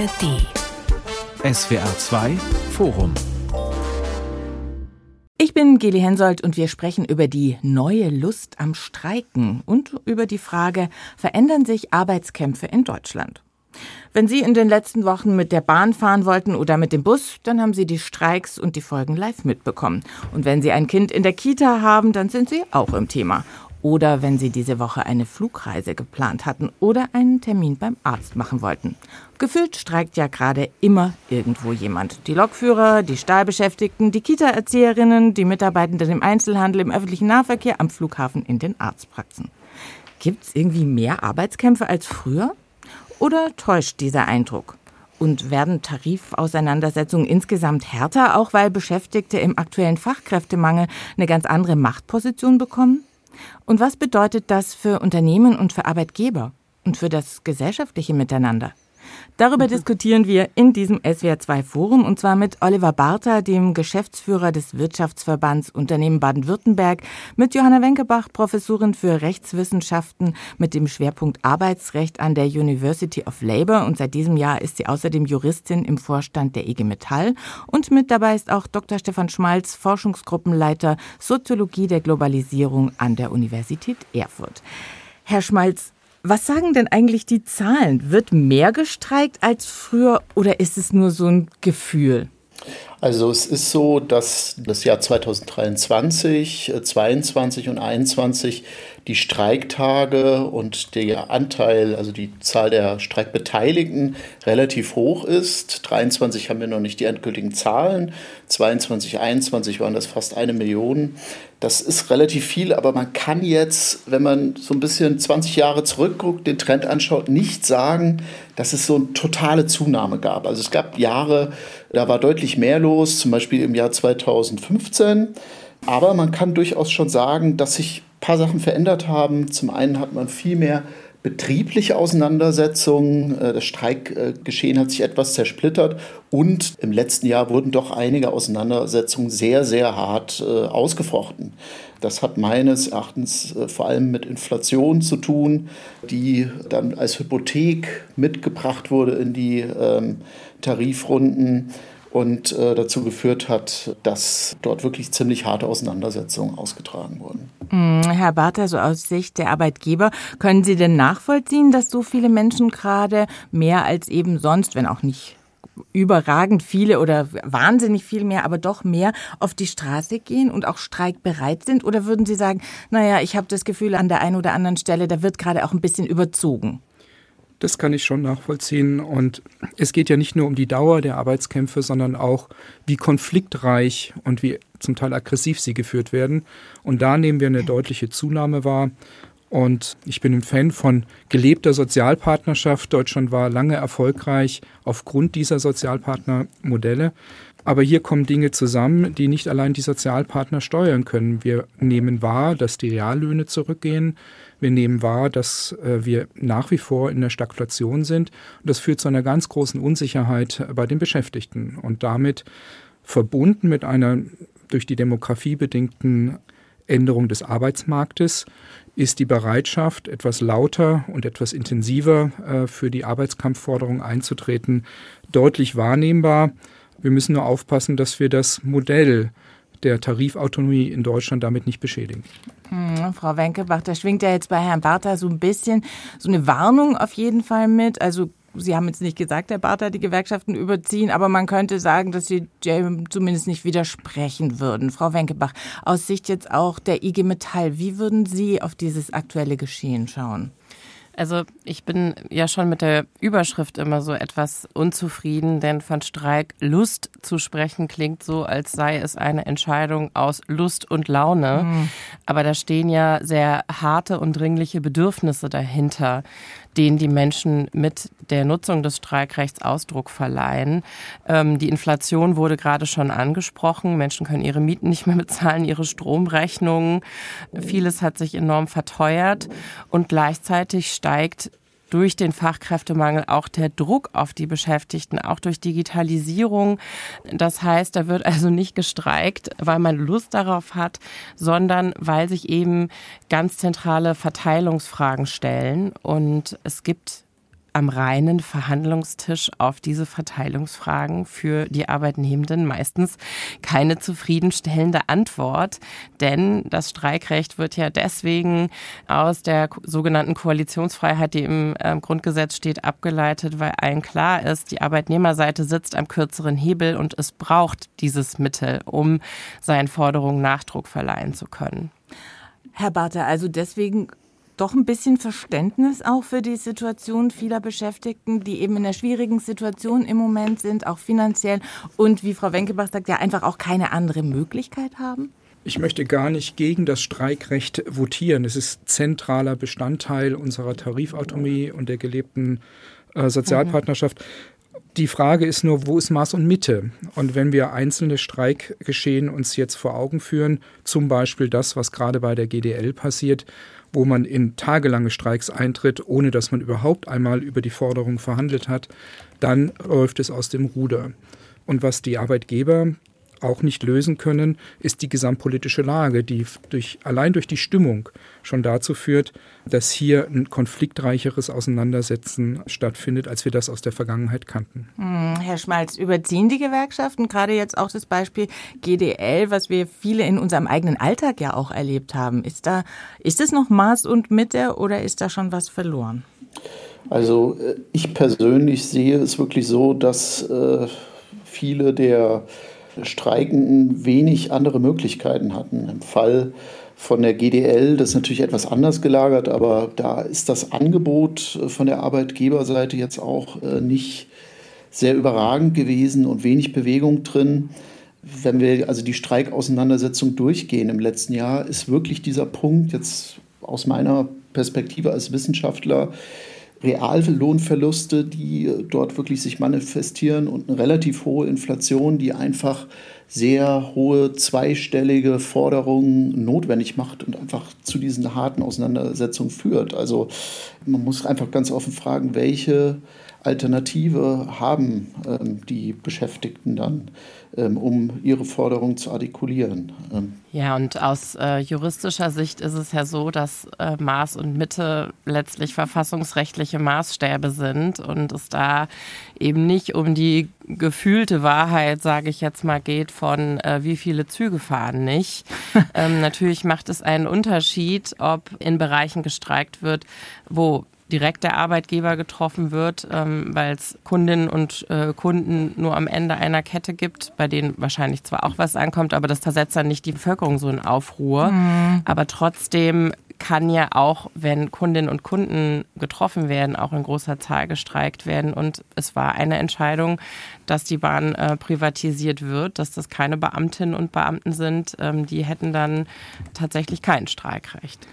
ARD. SWR 2 Forum. Ich bin Geli Hensoldt und wir sprechen über die neue Lust am Streiken und über die Frage, verändern sich Arbeitskämpfe in Deutschland? Wenn Sie in den letzten Wochen mit der Bahn fahren wollten oder mit dem Bus, dann haben Sie die Streiks und die Folgen live mitbekommen. Und wenn Sie ein Kind in der Kita haben, dann sind Sie auch im Thema. Oder wenn Sie diese Woche eine Flugreise geplant hatten oder einen Termin beim Arzt machen wollten. Gefühlt streikt ja gerade immer irgendwo jemand. Die Lokführer, die Stahlbeschäftigten, die Kita-Erzieherinnen, die Mitarbeitenden im Einzelhandel, im öffentlichen Nahverkehr, am Flughafen, in den Arztpraxen. Gibt es irgendwie mehr Arbeitskämpfe als früher? Oder täuscht dieser Eindruck? Und werden Tarifauseinandersetzungen insgesamt härter, auch weil Beschäftigte im aktuellen Fachkräftemangel eine ganz andere Machtposition bekommen? Und was bedeutet das für Unternehmen und für Arbeitgeber und für das gesellschaftliche Miteinander? Darüber mhm. diskutieren wir in diesem SWR2 Forum und zwar mit Oliver Bartha, dem Geschäftsführer des Wirtschaftsverbands Unternehmen Baden-Württemberg, mit Johanna Wenkebach, Professorin für Rechtswissenschaften mit dem Schwerpunkt Arbeitsrecht an der University of Labour und seit diesem Jahr ist sie außerdem Juristin im Vorstand der IG Metall und mit dabei ist auch Dr. Stefan Schmalz, Forschungsgruppenleiter Soziologie der Globalisierung an der Universität Erfurt. Herr Schmalz, was sagen denn eigentlich die Zahlen? Wird mehr gestreikt als früher oder ist es nur so ein Gefühl? Also es ist so, dass das Jahr 2023, 22 und 21 die Streiktage und der Anteil, also die Zahl der Streikbeteiligten relativ hoch ist. 23 haben wir noch nicht die endgültigen Zahlen. 22, 21 waren das fast eine Million. Das ist relativ viel, aber man kann jetzt, wenn man so ein bisschen 20 Jahre zurückguckt, den Trend anschaut, nicht sagen, dass es so eine totale Zunahme gab. Also es gab Jahre, da war deutlich mehr los, zum Beispiel im Jahr 2015. Aber man kann durchaus schon sagen, dass sich paar Sachen verändert haben. Zum einen hat man viel mehr betriebliche Auseinandersetzungen. Äh, das Streikgeschehen hat sich etwas zersplittert und im letzten Jahr wurden doch einige Auseinandersetzungen sehr, sehr hart äh, ausgefochten. Das hat meines Erachtens äh, vor allem mit Inflation zu tun, die dann als Hypothek mitgebracht wurde in die ähm, Tarifrunden und äh, dazu geführt hat, dass dort wirklich ziemlich harte Auseinandersetzungen ausgetragen wurden. Hm, Herr Barther, so aus Sicht der Arbeitgeber, können Sie denn nachvollziehen, dass so viele Menschen gerade mehr als eben sonst, wenn auch nicht überragend viele oder wahnsinnig viel mehr, aber doch mehr auf die Straße gehen und auch streikbereit sind? Oder würden Sie sagen, naja, ich habe das Gefühl, an der einen oder anderen Stelle, da wird gerade auch ein bisschen überzogen? Das kann ich schon nachvollziehen. Und es geht ja nicht nur um die Dauer der Arbeitskämpfe, sondern auch, wie konfliktreich und wie zum Teil aggressiv sie geführt werden. Und da nehmen wir eine deutliche Zunahme wahr. Und ich bin ein Fan von gelebter Sozialpartnerschaft. Deutschland war lange erfolgreich aufgrund dieser Sozialpartnermodelle. Aber hier kommen Dinge zusammen, die nicht allein die Sozialpartner steuern können. Wir nehmen wahr, dass die Reallöhne zurückgehen. Wir nehmen wahr, dass äh, wir nach wie vor in der Stagflation sind. Und das führt zu einer ganz großen Unsicherheit bei den Beschäftigten. Und damit verbunden mit einer durch die Demografie bedingten Änderung des Arbeitsmarktes ist die Bereitschaft, etwas lauter und etwas intensiver äh, für die Arbeitskampfforderung einzutreten, deutlich wahrnehmbar. Wir müssen nur aufpassen, dass wir das Modell der Tarifautonomie in Deutschland damit nicht beschädigen. Hm, Frau Wenkebach, da schwingt ja jetzt bei Herrn Bartha so ein bisschen so eine Warnung auf jeden Fall mit. Also Sie haben jetzt nicht gesagt, Herr Bartha, die Gewerkschaften überziehen, aber man könnte sagen, dass Sie zumindest nicht widersprechen würden. Frau Wenkebach, aus Sicht jetzt auch der IG Metall, wie würden Sie auf dieses aktuelle Geschehen schauen? Also ich bin ja schon mit der Überschrift immer so etwas unzufrieden, denn von Streik Lust zu sprechen klingt so, als sei es eine Entscheidung aus Lust und Laune. Mhm. Aber da stehen ja sehr harte und dringliche Bedürfnisse dahinter denen die Menschen mit der Nutzung des Streikrechts Ausdruck verleihen. Ähm, die Inflation wurde gerade schon angesprochen. Menschen können ihre Mieten nicht mehr bezahlen, ihre Stromrechnungen. Vieles hat sich enorm verteuert und gleichzeitig steigt durch den Fachkräftemangel auch der Druck auf die Beschäftigten, auch durch Digitalisierung. Das heißt, da wird also nicht gestreikt, weil man Lust darauf hat, sondern weil sich eben ganz zentrale Verteilungsfragen stellen. Und es gibt am reinen Verhandlungstisch auf diese Verteilungsfragen für die Arbeitnehmenden meistens keine zufriedenstellende Antwort. Denn das Streikrecht wird ja deswegen aus der sogenannten Koalitionsfreiheit, die im äh, Grundgesetz steht, abgeleitet, weil allen klar ist, die Arbeitnehmerseite sitzt am kürzeren Hebel und es braucht dieses Mittel, um seinen Forderungen Nachdruck verleihen zu können. Herr Barter, also deswegen doch ein bisschen Verständnis auch für die Situation vieler Beschäftigten, die eben in einer schwierigen Situation im Moment sind, auch finanziell und wie Frau Wenkebach sagt, ja einfach auch keine andere Möglichkeit haben? Ich möchte gar nicht gegen das Streikrecht votieren. Es ist zentraler Bestandteil unserer Tarifautonomie und der gelebten äh, Sozialpartnerschaft. Die Frage ist nur, wo ist Maß und Mitte? Und wenn wir einzelne Streikgeschehen uns jetzt vor Augen führen, zum Beispiel das, was gerade bei der GDL passiert, wo man in tagelange Streiks eintritt, ohne dass man überhaupt einmal über die Forderung verhandelt hat, dann läuft es aus dem Ruder. Und was die Arbeitgeber auch nicht lösen können, ist die gesamtpolitische Lage, die durch, allein durch die Stimmung schon dazu führt, dass hier ein konfliktreicheres Auseinandersetzen stattfindet, als wir das aus der Vergangenheit kannten. Hm, Herr Schmalz, überziehen die Gewerkschaften gerade jetzt auch das Beispiel GDL, was wir viele in unserem eigenen Alltag ja auch erlebt haben? Ist da, ist es noch Maß und Mitte oder ist da schon was verloren? Also äh, ich persönlich sehe es wirklich so, dass äh, viele der Streikenden wenig andere Möglichkeiten hatten. Im Fall von der GDL, das ist natürlich etwas anders gelagert, aber da ist das Angebot von der Arbeitgeberseite jetzt auch äh, nicht sehr überragend gewesen und wenig Bewegung drin. Wenn wir also die Streikauseinandersetzung durchgehen im letzten Jahr, ist wirklich dieser Punkt jetzt aus meiner Perspektive als Wissenschaftler Reallohnverluste, die dort wirklich sich manifestieren und eine relativ hohe Inflation, die einfach sehr hohe zweistellige Forderungen notwendig macht und einfach zu diesen harten Auseinandersetzungen führt. Also man muss einfach ganz offen fragen, welche Alternative haben ähm, die Beschäftigten dann, ähm, um ihre Forderungen zu artikulieren. Ähm. Ja, und aus äh, juristischer Sicht ist es ja so, dass äh, Maß und Mitte letztlich verfassungsrechtliche Maßstäbe sind und es da eben nicht um die gefühlte Wahrheit, sage ich jetzt mal, geht von äh, wie viele Züge fahren nicht. ähm, natürlich macht es einen Unterschied, ob in Bereichen gestreikt wird, wo direkt der Arbeitgeber getroffen wird, ähm, weil es Kundinnen und äh, Kunden nur am Ende einer Kette gibt, bei denen wahrscheinlich zwar auch was ankommt, aber das versetzt dann nicht die Bevölkerung so in Aufruhr. Mhm. Aber trotzdem kann ja auch, wenn Kundinnen und Kunden getroffen werden, auch in großer Zahl gestreikt werden. Und es war eine Entscheidung, dass die Bahn äh, privatisiert wird, dass das keine Beamtinnen und Beamten sind. Ähm, die hätten dann tatsächlich kein Streikrecht.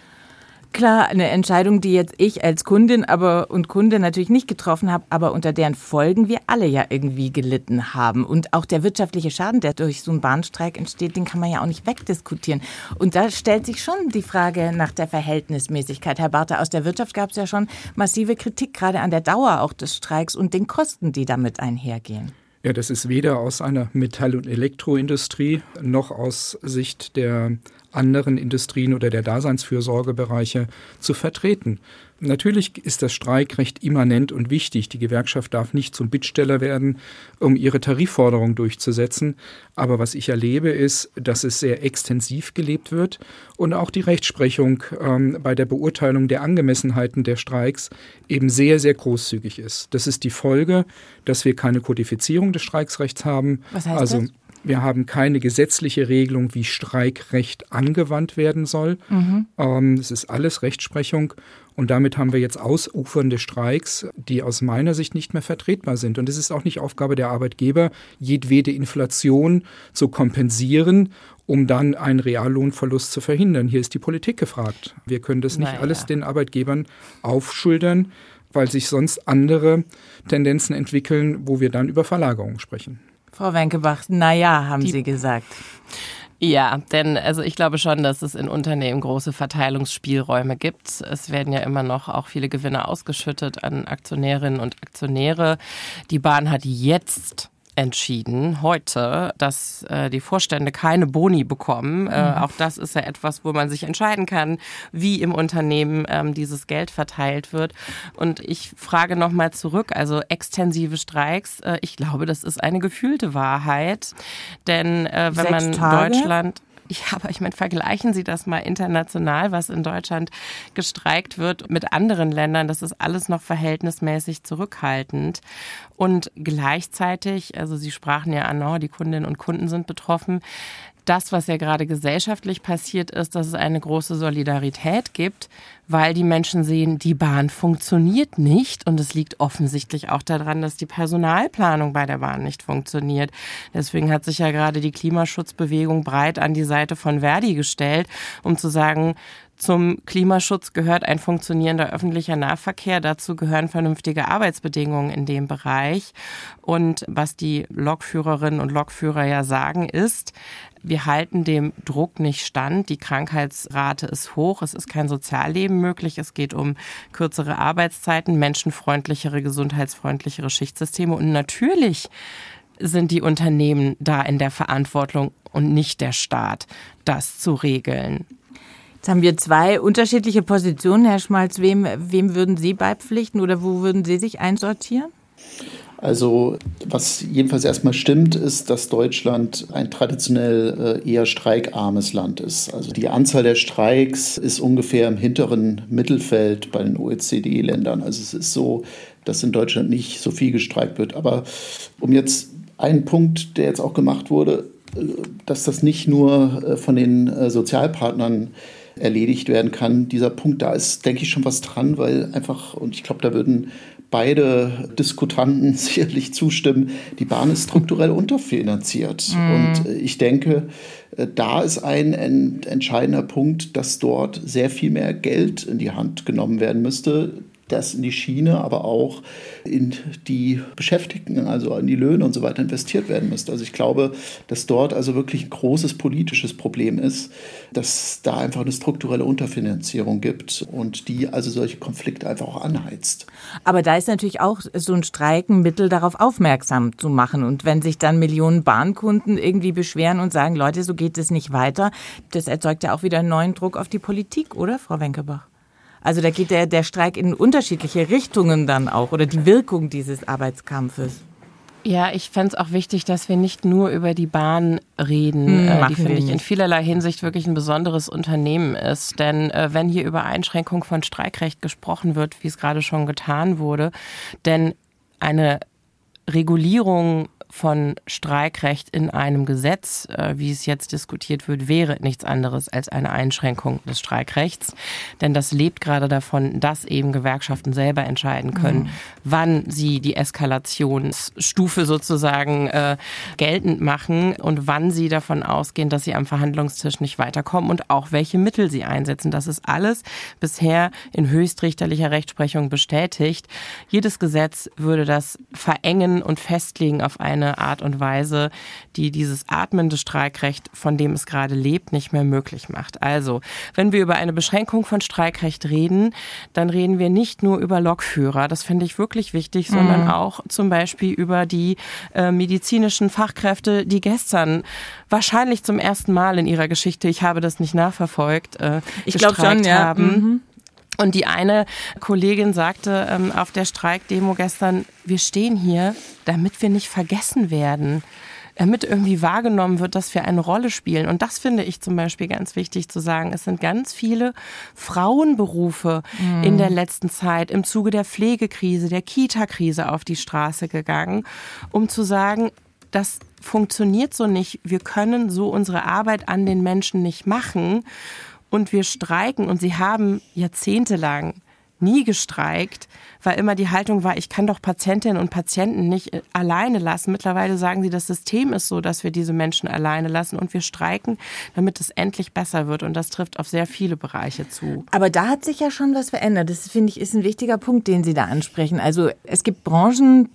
Klar, eine Entscheidung, die jetzt ich als Kundin aber und Kunde natürlich nicht getroffen habe, aber unter deren Folgen wir alle ja irgendwie gelitten haben. Und auch der wirtschaftliche Schaden, der durch so einen Bahnstreik entsteht, den kann man ja auch nicht wegdiskutieren. Und da stellt sich schon die Frage nach der Verhältnismäßigkeit. Herr Barther, aus der Wirtschaft gab es ja schon massive Kritik, gerade an der Dauer auch des Streiks und den Kosten, die damit einhergehen. Ja, das ist weder aus einer Metall- und Elektroindustrie noch aus Sicht der anderen Industrien oder der Daseinsfürsorgebereiche zu vertreten. Natürlich ist das Streikrecht immanent und wichtig. Die Gewerkschaft darf nicht zum Bittsteller werden, um ihre Tarifforderung durchzusetzen. Aber was ich erlebe, ist, dass es sehr extensiv gelebt wird und auch die Rechtsprechung ähm, bei der Beurteilung der Angemessenheiten der Streiks eben sehr, sehr großzügig ist. Das ist die Folge, dass wir keine Kodifizierung des Streiksrechts haben. Was heißt also, das? Wir haben keine gesetzliche Regelung, wie Streikrecht angewandt werden soll. Mhm. Ähm, es ist alles Rechtsprechung. Und damit haben wir jetzt ausufernde Streiks, die aus meiner Sicht nicht mehr vertretbar sind. Und es ist auch nicht Aufgabe der Arbeitgeber, jedwede Inflation zu kompensieren, um dann einen Reallohnverlust zu verhindern. Hier ist die Politik gefragt. Wir können das nicht naja. alles den Arbeitgebern aufschultern, weil sich sonst andere Tendenzen entwickeln, wo wir dann über Verlagerung sprechen. Frau Wenkebach, naja, haben die, Sie gesagt. Ja, denn also ich glaube schon, dass es in Unternehmen große Verteilungsspielräume gibt. Es werden ja immer noch auch viele Gewinne ausgeschüttet an Aktionärinnen und Aktionäre. Die Bahn hat jetzt entschieden heute, dass äh, die Vorstände keine Boni bekommen. Äh, mhm. Auch das ist ja etwas, wo man sich entscheiden kann, wie im Unternehmen ähm, dieses Geld verteilt wird. Und ich frage nochmal zurück, also extensive Streiks, äh, ich glaube, das ist eine gefühlte Wahrheit. Denn äh, wenn Sechs man Tage? Deutschland ja, aber ich meine, vergleichen Sie das mal international, was in Deutschland gestreikt wird mit anderen Ländern. Das ist alles noch verhältnismäßig zurückhaltend. Und gleichzeitig, also Sie sprachen ja an, oh, die Kundinnen und Kunden sind betroffen das, was ja gerade gesellschaftlich passiert ist, dass es eine große Solidarität gibt, weil die Menschen sehen, die Bahn funktioniert nicht und es liegt offensichtlich auch daran, dass die Personalplanung bei der Bahn nicht funktioniert. Deswegen hat sich ja gerade die Klimaschutzbewegung breit an die Seite von Verdi gestellt, um zu sagen, zum Klimaschutz gehört ein funktionierender öffentlicher Nahverkehr. Dazu gehören vernünftige Arbeitsbedingungen in dem Bereich. Und was die Lokführerinnen und Lokführer ja sagen, ist, wir halten dem Druck nicht stand. Die Krankheitsrate ist hoch. Es ist kein Sozialleben möglich. Es geht um kürzere Arbeitszeiten, menschenfreundlichere, gesundheitsfreundlichere Schichtsysteme. Und natürlich sind die Unternehmen da in der Verantwortung und nicht der Staat, das zu regeln. Jetzt haben wir zwei unterschiedliche Positionen, Herr Schmalz. Wem, wem würden Sie beipflichten oder wo würden Sie sich einsortieren? Also was jedenfalls erstmal stimmt, ist, dass Deutschland ein traditionell äh, eher streikarmes Land ist. Also die Anzahl der Streiks ist ungefähr im hinteren Mittelfeld bei den OECD-Ländern. Also es ist so, dass in Deutschland nicht so viel gestreikt wird. Aber um jetzt einen Punkt, der jetzt auch gemacht wurde, äh, dass das nicht nur äh, von den Sozialpartnern erledigt werden kann. Dieser Punkt, da ist, denke ich, schon was dran, weil einfach, und ich glaube, da würden beide Diskutanten sicherlich zustimmen, die Bahn ist strukturell unterfinanziert. Mhm. Und ich denke, äh, da ist ein entscheidender Punkt, dass dort sehr viel mehr Geld in die Hand genommen werden müsste, das in die Schiene, aber auch in die Beschäftigten, also in die Löhne und so weiter investiert werden müsste. Also ich glaube, dass dort also wirklich ein großes politisches Problem ist, dass da einfach eine strukturelle Unterfinanzierung gibt und die also solche Konflikte einfach auch anheizt. Aber da ist natürlich auch so ein Streiken Mittel darauf aufmerksam zu machen. Und wenn sich dann Millionen Bahnkunden irgendwie beschweren und sagen, Leute, so geht es nicht weiter, das erzeugt ja auch wieder einen neuen Druck auf die Politik, oder, Frau Wenkebach? Also da geht der, der Streik in unterschiedliche Richtungen dann auch oder die Wirkung dieses Arbeitskampfes. Ja, ich fände es auch wichtig, dass wir nicht nur über die Bahn reden, mhm, äh, die finde ich in vielerlei Hinsicht wirklich ein besonderes Unternehmen ist. Denn äh, wenn hier über Einschränkung von Streikrecht gesprochen wird, wie es gerade schon getan wurde, denn eine Regulierung von Streikrecht in einem Gesetz, äh, wie es jetzt diskutiert wird, wäre nichts anderes als eine Einschränkung des Streikrechts. Denn das lebt gerade davon, dass eben Gewerkschaften selber entscheiden können, mhm. wann sie die Eskalationsstufe sozusagen äh, geltend machen und wann sie davon ausgehen, dass sie am Verhandlungstisch nicht weiterkommen und auch welche Mittel sie einsetzen. Das ist alles bisher in höchstrichterlicher Rechtsprechung bestätigt. Jedes Gesetz würde das verengen und festlegen auf eine eine Art und Weise, die dieses atmende Streikrecht, von dem es gerade lebt, nicht mehr möglich macht. Also, wenn wir über eine Beschränkung von Streikrecht reden, dann reden wir nicht nur über Lokführer, das finde ich wirklich wichtig, sondern mhm. auch zum Beispiel über die äh, medizinischen Fachkräfte, die gestern wahrscheinlich zum ersten Mal in ihrer Geschichte, ich habe das nicht nachverfolgt, äh, ich glaube schon, ja. haben. Mhm. Und die eine Kollegin sagte ähm, auf der Streikdemo gestern, wir stehen hier, damit wir nicht vergessen werden damit irgendwie wahrgenommen wird, dass wir eine Rolle spielen. Und das finde ich zum Beispiel ganz wichtig zu sagen. Es sind ganz viele Frauenberufe mhm. in der letzten Zeit im Zuge der Pflegekrise, der Kita-Krise auf die Straße gegangen, um zu sagen, das funktioniert so nicht. Wir können so unsere Arbeit an den Menschen nicht machen und wir streiken und sie haben jahrzehntelang nie gestreikt, weil immer die Haltung war, ich kann doch Patientinnen und Patienten nicht äh, alleine lassen. Mittlerweile sagen sie, das System ist so, dass wir diese Menschen alleine lassen und wir streiken, damit es endlich besser wird. Und das trifft auf sehr viele Bereiche zu. Aber da hat sich ja schon was verändert. Das finde ich ist ein wichtiger Punkt, den Sie da ansprechen. Also es gibt Branchen,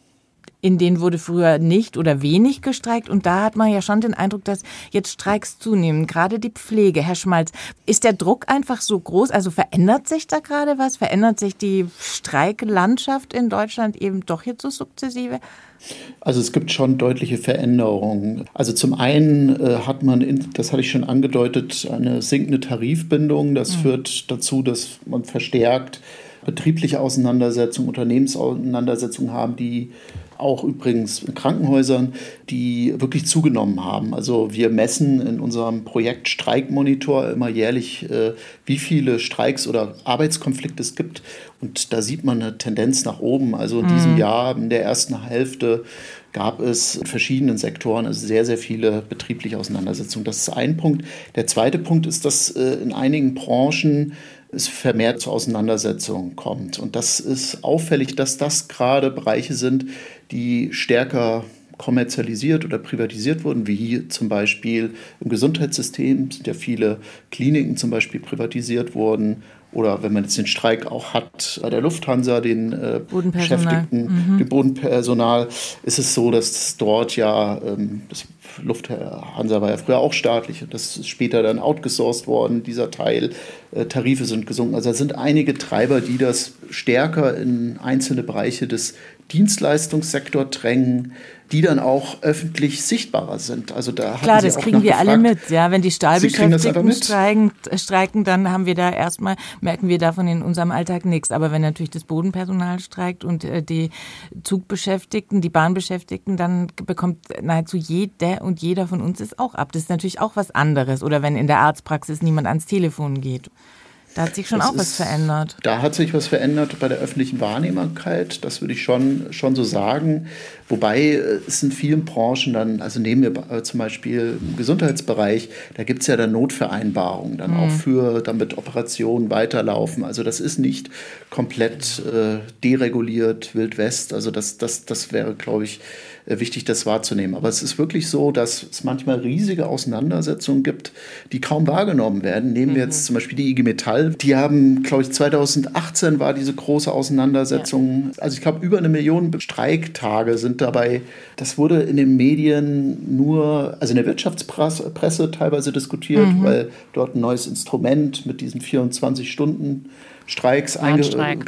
in denen wurde früher nicht oder wenig gestreikt. Und da hat man ja schon den Eindruck, dass jetzt Streiks zunehmen, gerade die Pflege. Herr Schmalz, ist der Druck einfach so groß? Also verändert sich da gerade was? Verändert sich die Streiklandschaft in Deutschland eben doch jetzt so sukzessive? Also es gibt schon deutliche Veränderungen. Also zum einen äh, hat man, in, das hatte ich schon angedeutet, eine sinkende Tarifbindung. Das mhm. führt dazu, dass man verstärkt betriebliche Auseinandersetzungen, Unternehmensauseinandersetzungen haben, die auch übrigens in Krankenhäusern, die wirklich zugenommen haben. Also wir messen in unserem Projekt Streikmonitor immer jährlich, äh, wie viele Streiks oder Arbeitskonflikte es gibt. Und da sieht man eine Tendenz nach oben. Also in mhm. diesem Jahr, in der ersten Hälfte, gab es in verschiedenen Sektoren also sehr, sehr viele betriebliche Auseinandersetzungen. Das ist ein Punkt. Der zweite Punkt ist, dass äh, in einigen Branchen es vermehrt zur Auseinandersetzung kommt. Und das ist auffällig, dass das gerade Bereiche sind, die stärker kommerzialisiert oder privatisiert wurden, wie zum Beispiel im Gesundheitssystem sind ja viele Kliniken zum Beispiel privatisiert worden oder wenn man jetzt den Streik auch hat bei der Lufthansa, den äh, Beschäftigten, mhm. dem Bodenpersonal, ist es so, dass dort ja, ähm, das Lufthansa war ja früher auch staatlich und das ist später dann outgesourced worden, dieser Teil. Äh, Tarife sind gesunken. Also es sind einige Treiber, die das stärker in einzelne Bereiche des Dienstleistungssektor drängen, die dann auch öffentlich sichtbarer sind. Also da Klar, das kriegen wir gefragt. alle mit. Ja, wenn die Stahlbeschäftigten streiken, streiken, dann haben wir da erstmal, merken wir davon in unserem Alltag nichts. Aber wenn natürlich das Bodenpersonal streikt und äh, die Zugbeschäftigten, die Bahnbeschäftigten, dann bekommt nahezu jeder und jeder von uns es auch ab. Das ist natürlich auch was anderes. Oder wenn in der Arztpraxis niemand ans Telefon geht. Da hat sich schon das auch ist, was verändert. Da hat sich was verändert bei der öffentlichen Wahrnehmbarkeit, das würde ich schon, schon so sagen. Wobei äh, es in vielen Branchen dann, also nehmen wir äh, zum Beispiel im Gesundheitsbereich, da gibt es ja dann Notvereinbarungen dann mhm. auch für, damit Operationen weiterlaufen. Also das ist nicht komplett äh, dereguliert, Wild West. Also das, das, das wäre, glaube ich, wichtig, das wahrzunehmen. Aber es ist wirklich so, dass es manchmal riesige Auseinandersetzungen gibt, die kaum wahrgenommen werden. Nehmen wir mhm. jetzt zum Beispiel die IG Metall. Die haben, glaube ich, 2018 war diese große Auseinandersetzung. Ja. Also ich glaube, über eine Million Streiktage sind dabei. Das wurde in den Medien nur, also in der Wirtschaftspresse teilweise diskutiert, mhm. weil dort ein neues Instrument mit diesen 24 Stunden Streiks einge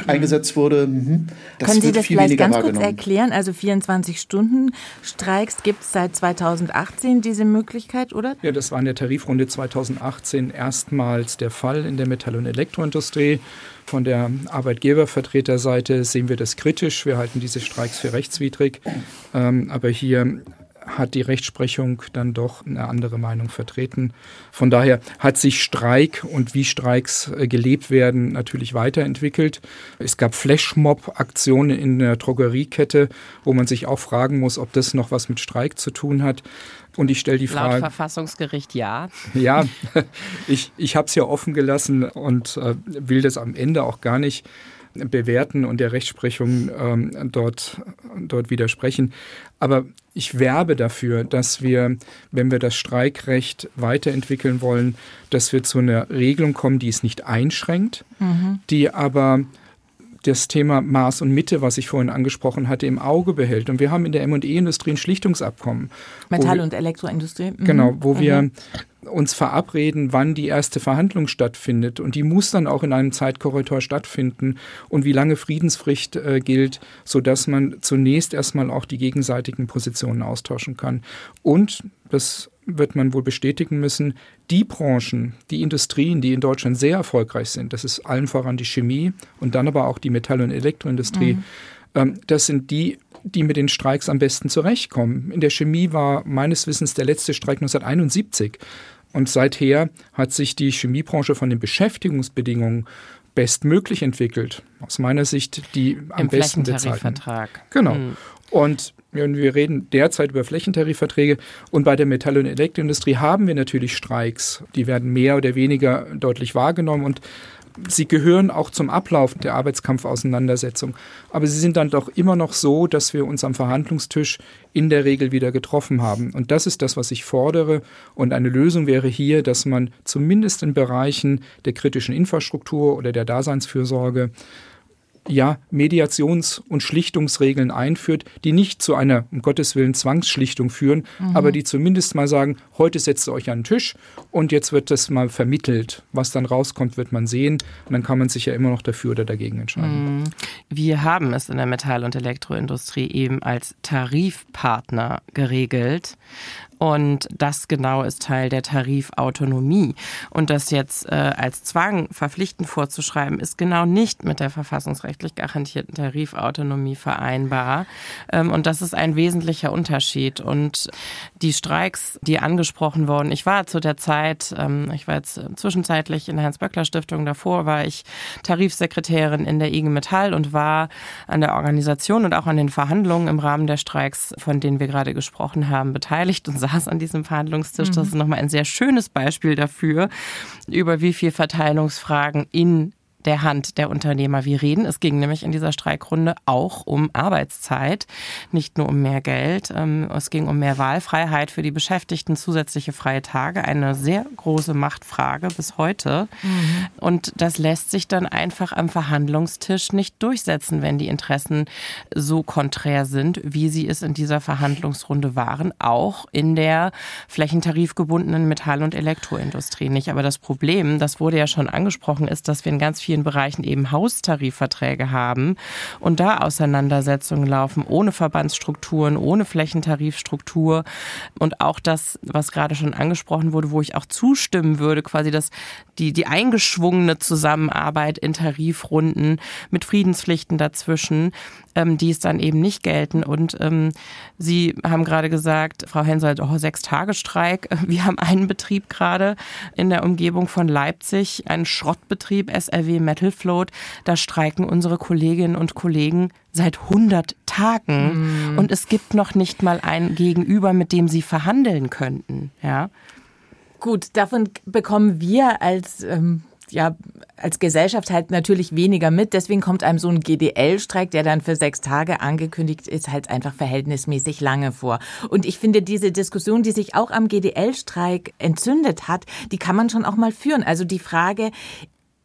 eingesetzt wurde. Mhm. Das Können Sie das vielleicht ganz kurz erklären? Also 24 Stunden Streiks gibt es seit 2018 diese Möglichkeit, oder? Ja, das war in der Tarifrunde 2018 erstmals der Fall in der Metall- und Elektroindustrie. Von der Arbeitgebervertreterseite sehen wir das kritisch. Wir halten diese Streiks für rechtswidrig. Ähm, aber hier hat die Rechtsprechung dann doch eine andere Meinung vertreten. Von daher hat sich Streik und wie Streiks äh, gelebt werden natürlich weiterentwickelt. Es gab Flashmob-Aktionen in der Drogeriekette, wo man sich auch fragen muss, ob das noch was mit Streik zu tun hat. Und ich stelle die Frage. Laut Verfassungsgericht ja. Ja, ich, ich habe es ja offen gelassen und äh, will das am Ende auch gar nicht bewerten und der Rechtsprechung ähm, dort, dort widersprechen. Aber ich werbe dafür, dass wir, wenn wir das Streikrecht weiterentwickeln wollen, dass wir zu einer Regelung kommen, die es nicht einschränkt, mhm. die aber das Thema Maß und Mitte, was ich vorhin angesprochen hatte, im Auge behält. Und wir haben in der M&E-Industrie ein Schlichtungsabkommen. Metall- und Elektroindustrie. Mhm. Genau, wo mhm. wir uns verabreden, wann die erste Verhandlung stattfindet. Und die muss dann auch in einem Zeitkorridor stattfinden und wie lange Friedensfrist äh, gilt, sodass man zunächst erstmal auch die gegenseitigen Positionen austauschen kann. Und das wird man wohl bestätigen müssen, die Branchen, die Industrien, die in Deutschland sehr erfolgreich sind, das ist allen voran die Chemie und dann aber auch die Metall- und Elektroindustrie, mhm. ähm, das sind die, die mit den Streiks am besten zurechtkommen. In der Chemie war meines Wissens der letzte Streik 1971. Und seither hat sich die Chemiebranche von den Beschäftigungsbedingungen bestmöglich entwickelt. Aus meiner Sicht die am Im besten bezahlten. Genau. Mhm. Und wir reden derzeit über Flächentarifverträge und bei der Metall- und Elektroindustrie haben wir natürlich Streiks. Die werden mehr oder weniger deutlich wahrgenommen und sie gehören auch zum Ablauf der Arbeitskampfauseinandersetzung. Aber sie sind dann doch immer noch so, dass wir uns am Verhandlungstisch in der Regel wieder getroffen haben. Und das ist das, was ich fordere. Und eine Lösung wäre hier, dass man zumindest in Bereichen der kritischen Infrastruktur oder der Daseinsfürsorge ja, Mediations- und Schlichtungsregeln einführt, die nicht zu einer, um Gottes Willen, Zwangsschlichtung führen, mhm. aber die zumindest mal sagen, heute setzt ihr euch an den Tisch und jetzt wird das mal vermittelt. Was dann rauskommt, wird man sehen und dann kann man sich ja immer noch dafür oder dagegen entscheiden. Mhm. Wir haben es in der Metall- und Elektroindustrie eben als Tarifpartner geregelt. Und das genau ist Teil der Tarifautonomie. Und das jetzt äh, als Zwang verpflichtend vorzuschreiben, ist genau nicht mit der verfassungsrechtlich garantierten Tarifautonomie vereinbar. Ähm, und das ist ein wesentlicher Unterschied. Und die Streiks, die angesprochen wurden, ich war zu der Zeit, ähm, ich war jetzt zwischenzeitlich in der Hans-Böckler-Stiftung, davor war ich Tarifsekretärin in der IG Metall und war an der Organisation und auch an den Verhandlungen im Rahmen der Streiks, von denen wir gerade gesprochen haben, beteiligt und saß an diesem Verhandlungstisch. Das mhm. ist nochmal ein sehr schönes Beispiel dafür, über wie viel Verteilungsfragen in der Hand der Unternehmer wir reden. Es ging nämlich in dieser Streikrunde auch um Arbeitszeit, nicht nur um mehr Geld. Ähm, es ging um mehr Wahlfreiheit für die Beschäftigten, zusätzliche freie Tage, eine sehr große Machtfrage bis heute. Mhm. Und das lässt sich dann einfach am Verhandlungstisch nicht durchsetzen, wenn die Interessen so konträr sind, wie sie es in dieser Verhandlungsrunde waren, auch in der flächentarifgebundenen Metall- und Elektroindustrie nicht. Aber das Problem, das wurde ja schon angesprochen, ist, dass wir in ganz vielen Bereichen eben Haustarifverträge haben und da Auseinandersetzungen laufen ohne Verbandsstrukturen, ohne Flächentarifstruktur und auch das, was gerade schon angesprochen wurde, wo ich auch zustimmen würde, quasi das, die, die eingeschwungene Zusammenarbeit in Tarifrunden mit Friedenspflichten dazwischen, ähm, die es dann eben nicht gelten. Und ähm, Sie haben gerade gesagt, Frau Hensoldt, oh, sechs Tage Streik. Wir haben einen Betrieb gerade in der Umgebung von Leipzig, einen Schrottbetrieb, SRW Metal Float. Da streiken unsere Kolleginnen und Kollegen seit 100 Tagen. Mm. Und es gibt noch nicht mal ein Gegenüber, mit dem sie verhandeln könnten. Ja. Gut, davon bekommen wir als ähm, ja als Gesellschaft halt natürlich weniger mit. Deswegen kommt einem so ein GDL-Streik, der dann für sechs Tage angekündigt ist, halt einfach verhältnismäßig lange vor. Und ich finde, diese Diskussion, die sich auch am GDL-Streik entzündet hat, die kann man schon auch mal führen. Also die Frage,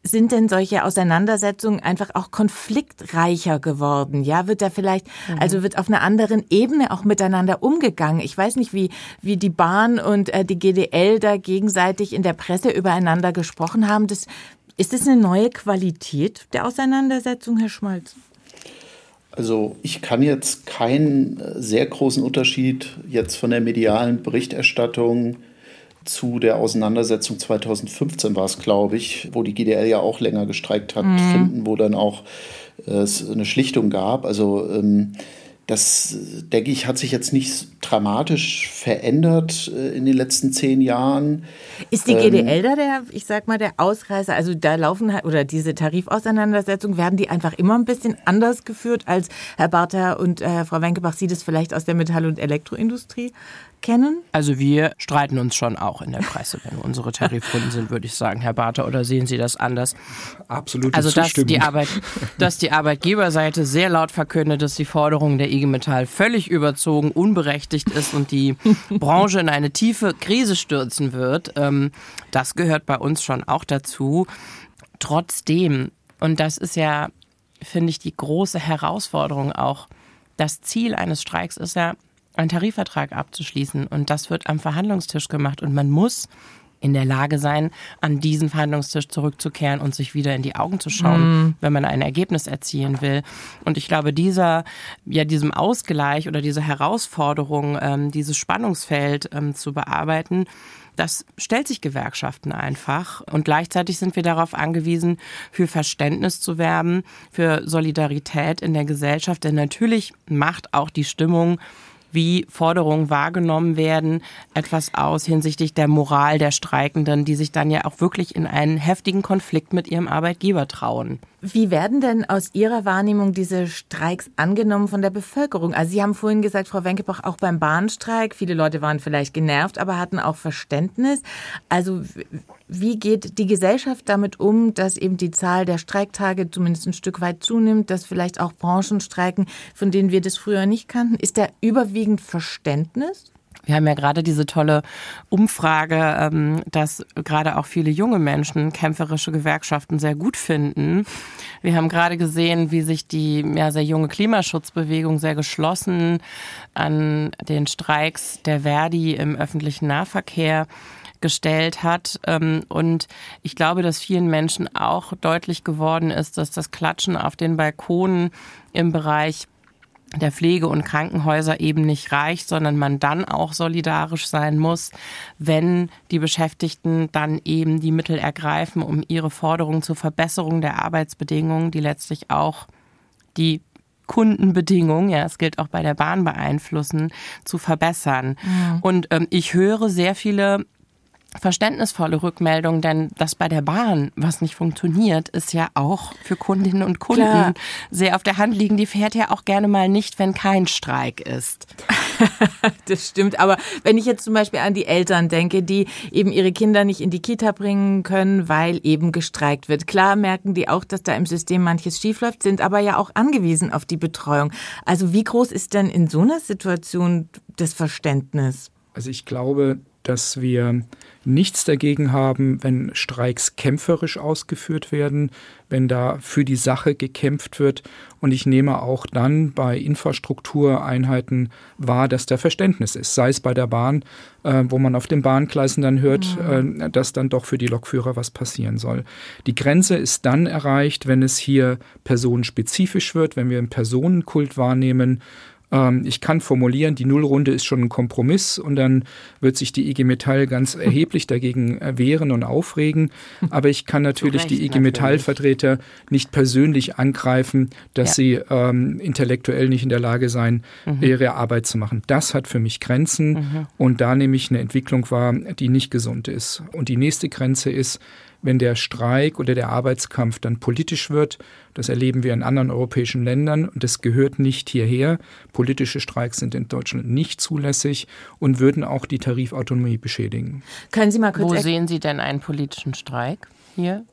sind denn solche Auseinandersetzungen einfach auch konfliktreicher geworden? Ja, wird da vielleicht, mhm. also wird auf einer anderen Ebene auch miteinander umgegangen? Ich weiß nicht, wie, wie die Bahn und äh, die GDL da gegenseitig in der Presse übereinander gesprochen haben. Das, ist das eine neue Qualität der Auseinandersetzung, Herr Schmalz? Also ich kann jetzt keinen äh, sehr großen Unterschied jetzt von der medialen Berichterstattung zu der Auseinandersetzung 2015 war es, glaube ich, wo die GDL ja auch länger gestreikt hat, mhm. finden, wo dann auch äh, es eine Schlichtung gab. Also ähm, das, denke ich, hat sich jetzt nicht dramatisch verändert äh, in den letzten zehn Jahren. Ist die GDL ähm, da der, ich sag mal, der Ausreißer? Also da laufen halt, oder diese Tarifauseinandersetzungen, werden die einfach immer ein bisschen anders geführt, als Herr Barther und äh, Frau Wenkebach Sie das vielleicht aus der Metall- und Elektroindustrie kennen? Also wir streiten uns schon auch in der Presse, wenn unsere Tarifrunden sind, würde ich sagen, Herr Barter, oder sehen Sie das anders? Absolut. Also dass die, Arbeit, dass die Arbeitgeberseite sehr laut verkündet, dass die Forderung der IG Metall völlig überzogen, unberechtigt ist und die Branche in eine tiefe Krise stürzen wird, ähm, das gehört bei uns schon auch dazu. Trotzdem, und das ist ja, finde ich, die große Herausforderung auch, das Ziel eines Streiks ist ja, einen Tarifvertrag abzuschließen. Und das wird am Verhandlungstisch gemacht. Und man muss in der Lage sein, an diesen Verhandlungstisch zurückzukehren und sich wieder in die Augen zu schauen, mm. wenn man ein Ergebnis erzielen will. Und ich glaube, dieser, ja, diesem Ausgleich oder diese Herausforderung, ähm, dieses Spannungsfeld ähm, zu bearbeiten, das stellt sich Gewerkschaften einfach. Und gleichzeitig sind wir darauf angewiesen, für Verständnis zu werben, für Solidarität in der Gesellschaft. Denn natürlich macht auch die Stimmung wie Forderungen wahrgenommen werden, etwas aus hinsichtlich der Moral der Streikenden, die sich dann ja auch wirklich in einen heftigen Konflikt mit ihrem Arbeitgeber trauen. Wie werden denn aus Ihrer Wahrnehmung diese Streiks angenommen von der Bevölkerung? Also Sie haben vorhin gesagt, Frau Wenkebach, auch beim Bahnstreik, viele Leute waren vielleicht genervt, aber hatten auch Verständnis. Also wie geht die Gesellschaft damit um, dass eben die Zahl der Streiktage zumindest ein Stück weit zunimmt, dass vielleicht auch Branchen streiken, von denen wir das früher nicht kannten? Ist da überwiegend Verständnis? Wir haben ja gerade diese tolle Umfrage, ähm, dass gerade auch viele junge Menschen kämpferische Gewerkschaften sehr gut finden. Wir haben gerade gesehen, wie sich die ja, sehr junge Klimaschutzbewegung sehr geschlossen an den Streiks der Verdi im öffentlichen Nahverkehr gestellt hat. Ähm, und ich glaube, dass vielen Menschen auch deutlich geworden ist, dass das Klatschen auf den Balkonen im Bereich der Pflege- und Krankenhäuser eben nicht reicht, sondern man dann auch solidarisch sein muss, wenn die Beschäftigten dann eben die Mittel ergreifen, um ihre Forderungen zur Verbesserung der Arbeitsbedingungen, die letztlich auch die Kundenbedingungen, ja, es gilt auch bei der Bahn beeinflussen, zu verbessern. Mhm. Und ähm, ich höre sehr viele verständnisvolle Rückmeldung, denn das bei der Bahn, was nicht funktioniert, ist ja auch für Kundinnen und Kunden Klar. sehr auf der Hand liegen. Die fährt ja auch gerne mal nicht, wenn kein Streik ist. das stimmt, aber wenn ich jetzt zum Beispiel an die Eltern denke, die eben ihre Kinder nicht in die Kita bringen können, weil eben gestreikt wird. Klar merken die auch, dass da im System manches schiefläuft, sind aber ja auch angewiesen auf die Betreuung. Also wie groß ist denn in so einer Situation das Verständnis? Also ich glaube, dass wir nichts dagegen haben, wenn Streiks kämpferisch ausgeführt werden, wenn da für die Sache gekämpft wird. Und ich nehme auch dann bei Infrastruktureinheiten wahr, dass da Verständnis ist. Sei es bei der Bahn, äh, wo man auf den Bahngleisen dann hört, mhm. äh, dass dann doch für die Lokführer was passieren soll. Die Grenze ist dann erreicht, wenn es hier personenspezifisch wird, wenn wir einen Personenkult wahrnehmen, ähm, ich kann formulieren, die Nullrunde ist schon ein Kompromiss und dann wird sich die IG Metall ganz erheblich dagegen wehren und aufregen. Aber ich kann natürlich die IG Metall-Vertreter nicht persönlich angreifen, dass ja. sie ähm, intellektuell nicht in der Lage seien, mhm. ihre Arbeit zu machen. Das hat für mich Grenzen mhm. und da nehme ich eine Entwicklung wahr, die nicht gesund ist. Und die nächste Grenze ist, wenn der Streik oder der Arbeitskampf dann politisch wird. Das erleben wir in anderen europäischen Ländern und das gehört nicht hierher. Politische Streiks sind in Deutschland nicht zulässig und würden auch die Tarifautonomie beschädigen. Können Sie mal kurz Wo sehen Sie denn einen politischen Streik hier?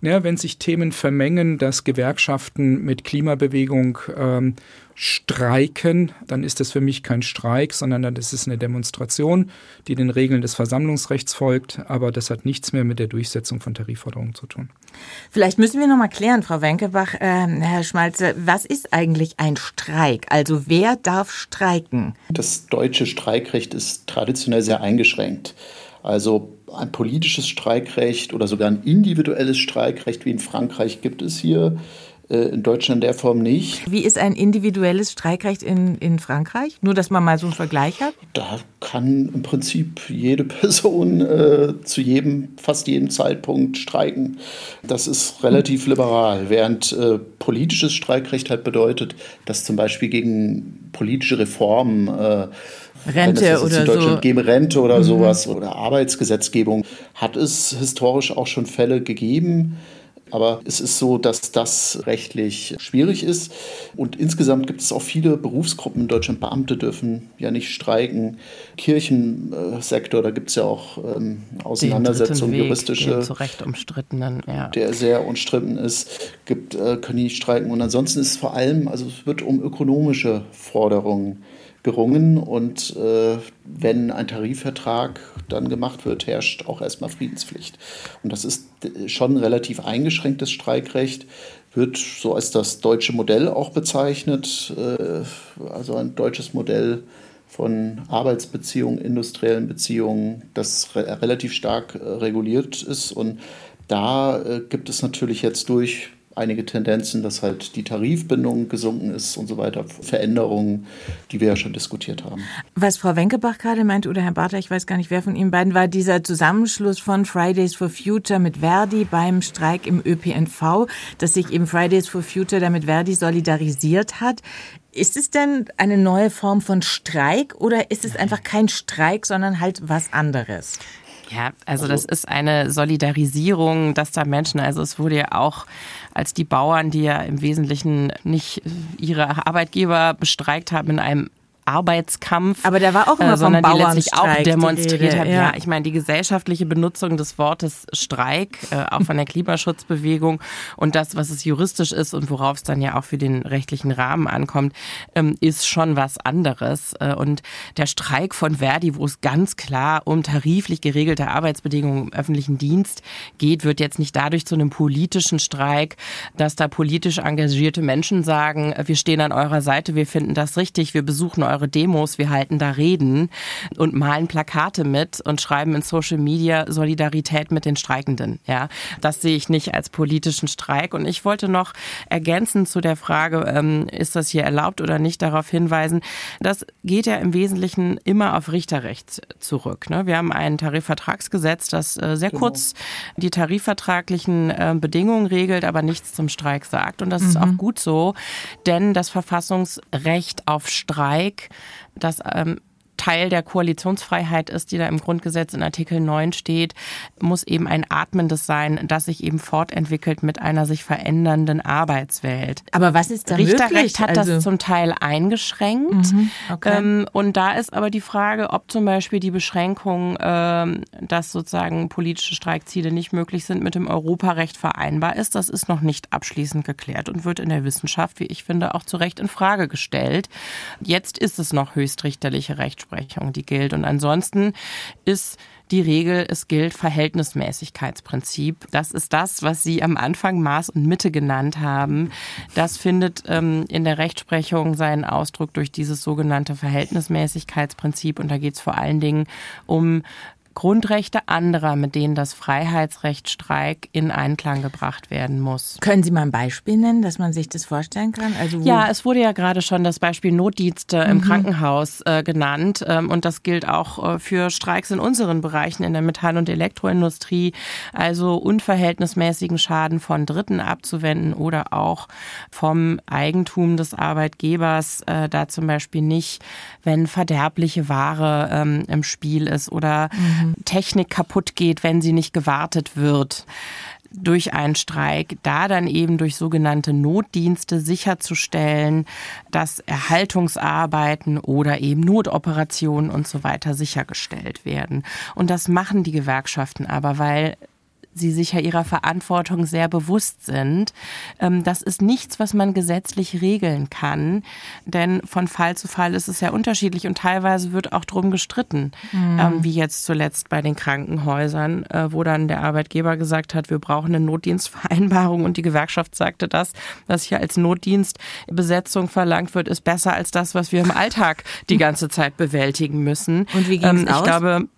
Naja, wenn sich Themen vermengen, dass Gewerkschaften mit Klimabewegung ähm, streiken, dann ist das für mich kein Streik, sondern dann ist es eine Demonstration, die den Regeln des Versammlungsrechts folgt. Aber das hat nichts mehr mit der Durchsetzung von Tarifforderungen zu tun. Vielleicht müssen wir noch mal klären, Frau Wenkebach, äh, Herr Schmalze, was ist eigentlich ein Streik? Also wer darf streiken? Das deutsche Streikrecht ist traditionell sehr eingeschränkt. Also ein politisches Streikrecht oder sogar ein individuelles Streikrecht wie in Frankreich gibt es hier äh, in Deutschland in der Form nicht. Wie ist ein individuelles Streikrecht in, in Frankreich? Nur, dass man mal so einen Vergleich hat? Da kann im Prinzip jede Person äh, zu jedem, fast jedem Zeitpunkt streiken. Das ist relativ liberal, während äh, politisches Streikrecht halt bedeutet, dass zum Beispiel gegen politische Reformen äh, Rente oder in Deutschland so. geben Rente oder mhm. sowas oder Arbeitsgesetzgebung hat es historisch auch schon Fälle gegeben. Aber es ist so, dass das rechtlich schwierig ist. Und insgesamt gibt es auch viele Berufsgruppen in Deutschland. Beamte dürfen ja nicht streiken. Kirchensektor, da gibt es ja auch ähm, Auseinandersetzungen, Weg, juristische. zu Recht umstrittenen, ja. Der sehr umstritten ist, gibt, äh, können nicht streiken. Und ansonsten ist es vor allem, also es wird um ökonomische Forderungen gerungen und äh, wenn ein Tarifvertrag dann gemacht wird, herrscht auch erstmal Friedenspflicht. Und das ist schon relativ eingeschränktes Streikrecht, wird so als das deutsche Modell auch bezeichnet, äh, also ein deutsches Modell von Arbeitsbeziehungen, industriellen Beziehungen, das re relativ stark äh, reguliert ist. Und da äh, gibt es natürlich jetzt durch einige Tendenzen, dass halt die Tarifbindung gesunken ist und so weiter, Veränderungen, die wir ja schon diskutiert haben. Was Frau Wenkebach gerade meint oder Herr Barter, ich weiß gar nicht, wer von Ihnen beiden war, dieser Zusammenschluss von Fridays for Future mit Verdi beim Streik im ÖPNV, dass sich eben Fridays for Future damit Verdi solidarisiert hat. Ist es denn eine neue Form von Streik oder ist es einfach kein Streik, sondern halt was anderes? Ja, also, also das ist eine Solidarisierung, dass da Menschen, also es wurde ja auch als die Bauern, die ja im Wesentlichen nicht ihre Arbeitgeber bestreikt haben, in einem Arbeitskampf. Aber der war auch immer äh, sondern vom die letztlich auch demonstriert hat. Ja. ja. ich meine, die gesellschaftliche Benutzung des Wortes Streik, äh, auch von der Klimaschutzbewegung und das, was es juristisch ist und worauf es dann ja auch für den rechtlichen Rahmen ankommt, ähm, ist schon was anderes. Äh, und der Streik von Verdi, wo es ganz klar um tariflich geregelte Arbeitsbedingungen im öffentlichen Dienst geht, wird jetzt nicht dadurch zu einem politischen Streik, dass da politisch engagierte Menschen sagen, wir stehen an eurer Seite, wir finden das richtig, wir besuchen eure Demos, wir halten da Reden und malen Plakate mit und schreiben in Social Media Solidarität mit den Streikenden. Ja, das sehe ich nicht als politischen Streik. Und ich wollte noch ergänzen zu der Frage, ähm, ist das hier erlaubt oder nicht, darauf hinweisen, das geht ja im Wesentlichen immer auf Richterrecht zurück. Ne? Wir haben ein Tarifvertragsgesetz, das äh, sehr kurz die tarifvertraglichen äh, Bedingungen regelt, aber nichts zum Streik sagt. Und das ist auch gut so, denn das Verfassungsrecht auf Streik, das ähm, Teil der Koalitionsfreiheit ist, die da im Grundgesetz in Artikel 9 steht, muss eben ein atmendes sein, das sich eben fortentwickelt mit einer sich verändernden Arbeitswelt. Aber was ist da Richterrecht möglich? hat Also- das zum Teil eingeschränkt. okay. Ähm, und da ist aber die Frage, ob zum Beispiel die Beschränkung, ähm, dass sozusagen politische Streikziele nicht möglich sind, mit dem Europarecht vereinbar ist. Das ist noch nicht abschließend geklärt und wird in der Wissenschaft, wie ich finde, auch zu Recht in Frage gestellt. Jetzt ist es noch höchstrichterliche Rechtsprechung, die gilt. Und ansonsten ist die Regel, es gilt Verhältnismäßigkeitsprinzip. Das ist das, was Sie am Anfang Maß und Mitte genannt haben. Das findet ähm, in der Rechtsprechung seinen Ausdruck durch dieses sogenannte Verhältnismäßigkeitsprinzip. Und da geht es vor allen Dingen um Grundrechte anderer, mit denen das Freiheitsrecht Streik in Einklang gebracht werden muss. Können Sie mal ein Beispiel nennen, dass man sich das vorstellen kann? Also Ja, es wurde ja gerade schon das Beispiel Notdienste im Krankenhaus äh, genannt. Ähm, und das gilt auch äh, für Streiks in unseren Bereichen in der Metall- und Elektroindustrie. Also unverhältnismäßigen Schaden von Dritten abzuwenden oder auch vom Eigentum des Arbeitgebers. Äh, da zum Beispiel nicht, wenn verderbliche Ware ähm, im Spiel ist oder Technik kaputt geht, wenn sie nicht gewartet wird durch einen Streik, da dann eben durch sogenannte Notdienste sicherzustellen, dass Erhaltungsarbeiten oder eben Notoperationen und so weiter sichergestellt werden. Und das machen die Gewerkschaften aber, weil sie sich ja ihrer Verantwortung sehr bewusst sind. Ähm, Das ist nichts, was man gesetzlich regeln kann, denn von Fall zu Fall ist es ja unterschiedlich und teilweise wird auch drum gestritten, ähm, wie jetzt zuletzt bei den Krankenhäusern, äh, wo dann der Arbeitgeber gesagt hat, wir brauchen eine Notdienstvereinbarung und die Gewerkschaft sagte, das, was hier als Notdienstbesetzung verlangt wird, ist besser als das, was wir im Alltag die ganze Zeit bewältigen müssen. Und wie ging's Ähm, aus? Ich glaube,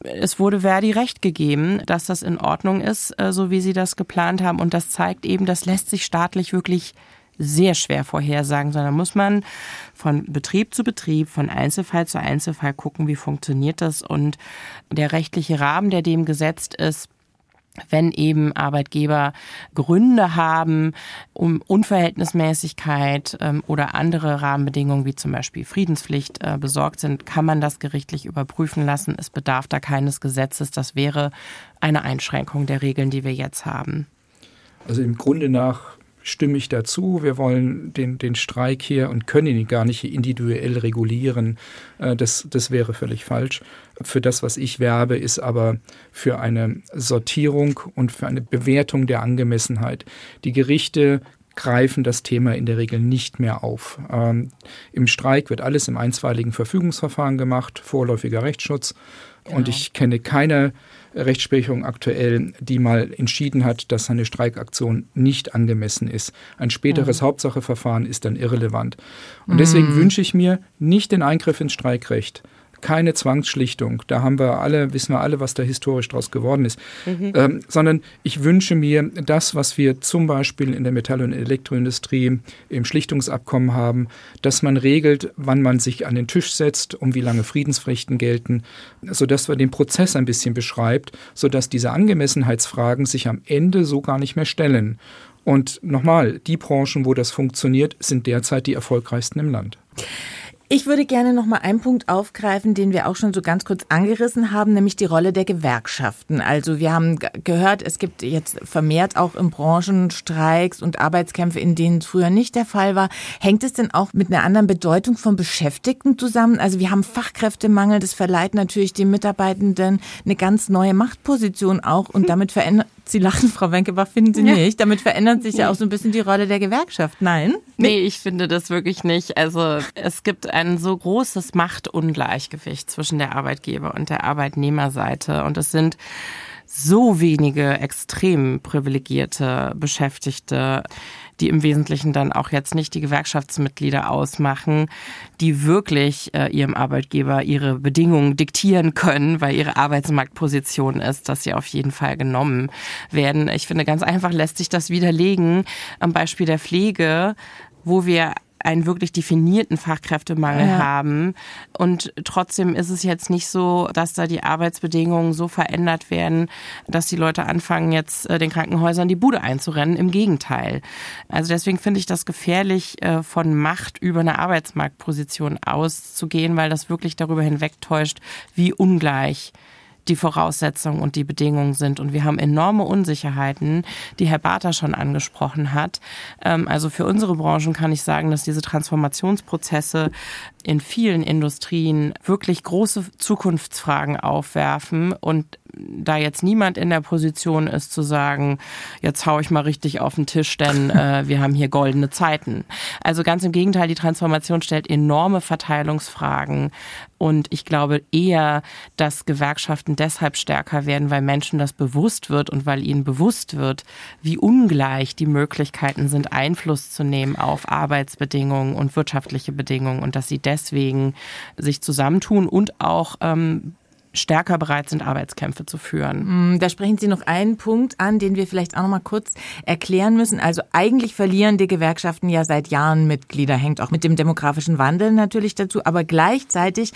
es wurde Verdi recht gegeben, dass das in Ordnung ist, äh, so wie sie das geplant haben. Und das zeigt eben, das lässt sich staatlich wirklich sehr schwer vorhersagen, sondern muss man von Betrieb zu Betrieb, von Einzelfall zu Einzelfall gucken, wie funktioniert das. Und der rechtliche Rahmen, der dem gesetzt ist, wenn eben Arbeitgeber Gründe haben, um Unverhältnismäßigkeit ähm, oder andere Rahmenbedingungen wie zum Beispiel Friedenspflicht äh, besorgt sind, kann man das gerichtlich überprüfen lassen. Es bedarf da keines Gesetzes. Das wäre eine Einschränkung der Regeln, die wir jetzt haben. Also im Grunde nach stimme ich dazu. Wir wollen den, den Streik hier und können ihn gar nicht individuell regulieren. Äh, Das, das wäre völlig falsch. Für das, was ich werbe, ist aber für eine Sortierung und für eine Bewertung der Angemessenheit. Die Gerichte greifen das Thema in der Regel nicht mehr auf. Ähm, Im Streik wird alles im einstweiligen Verfügungsverfahren gemacht, vorläufiger Rechtsschutz. Und ich kenne keine Rechtsprechung aktuell, die mal entschieden hat, dass eine Streikaktion nicht angemessen ist. Ein späteres Hauptsacheverfahren ist dann irrelevant. Und deswegen wünsche ich mir nicht den Eingriff ins Streikrecht. Keine Zwangsschlichtung, da haben wir alle, wissen wir alle, was da historisch draus geworden ist, ähm, sondern ich wünsche mir das, was wir zum Beispiel in der Metall- und Elektroindustrie im Schlichtungsabkommen haben, dass man regelt, wann man sich an den Tisch setzt, um wie lange Friedensfristen gelten, sodass man den Prozess ein bisschen beschreibt, sodass diese Angemessenheitsfragen sich am Ende so gar nicht mehr stellen. Und nochmal, die Branchen, wo das funktioniert, sind derzeit die erfolgreichsten im Land. Ich würde gerne noch mal einen Punkt aufgreifen, den wir auch schon so ganz kurz angerissen haben, nämlich die Rolle der Gewerkschaften. Also wir haben gehört, es gibt jetzt vermehrt auch in Branchen Streiks und Arbeitskämpfe, in denen es früher nicht der Fall war. Hängt es denn auch mit einer anderen Bedeutung von Beschäftigten zusammen? Also wir haben Fachkräftemangel, das verleiht natürlich den Mitarbeitenden eine ganz neue Machtposition auch und damit verändert Sie lachen, Frau Wenkebach, finden Sie ja. nicht. Damit verändert sich ja auch so ein bisschen die Rolle der Gewerkschaft. Nein? Nee, ich finde das wirklich nicht. Also es gibt ein so großes Machtungleichgewicht zwischen der Arbeitgeber und der Arbeitnehmerseite. Und es sind so wenige extrem privilegierte Beschäftigte, die im Wesentlichen dann auch jetzt nicht die Gewerkschaftsmitglieder ausmachen, die wirklich äh, ihrem Arbeitgeber ihre Bedingungen diktieren können, weil ihre Arbeitsmarktposition ist, dass sie auf jeden Fall genommen werden. Ich finde, ganz einfach lässt sich das widerlegen am Beispiel der Pflege, wo wir einen wirklich definierten Fachkräftemangel ja. haben. Und trotzdem ist es jetzt nicht so, dass da die Arbeitsbedingungen so verändert werden, dass die Leute anfangen, jetzt äh, den Krankenhäusern die Bude einzurennen. Im Gegenteil. Also deswegen finde ich das gefährlich, äh, von Macht über eine Arbeitsmarktposition auszugehen, weil das wirklich darüber hinwegtäuscht, wie ungleich die Voraussetzungen und die Bedingungen sind. Und wir haben enorme Unsicherheiten, die Herr Barter schon angesprochen hat. Ähm, also für unsere Branchen kann ich sagen, dass diese Transformationsprozesse in vielen Industrien wirklich große Zukunftsfragen aufwerfen und da jetzt niemand in der Position ist zu sagen, jetzt hau ich mal richtig auf den Tisch, denn äh, wir haben hier goldene Zeiten. Also ganz im Gegenteil, die Transformation stellt enorme Verteilungsfragen und ich glaube eher, dass Gewerkschaften deshalb stärker werden, weil Menschen das bewusst wird und weil ihnen bewusst wird, wie ungleich die Möglichkeiten sind, Einfluss zu nehmen auf Arbeitsbedingungen und wirtschaftliche Bedingungen und dass sie deswegen sich zusammentun und auch ähm, stärker bereit sind, Arbeitskämpfe zu führen. Mm, da sprechen Sie noch einen Punkt an, den wir vielleicht auch noch mal kurz erklären müssen. Also eigentlich verlieren die Gewerkschaften ja seit Jahren Mitglieder, hängt auch mit dem demografischen Wandel natürlich dazu, aber gleichzeitig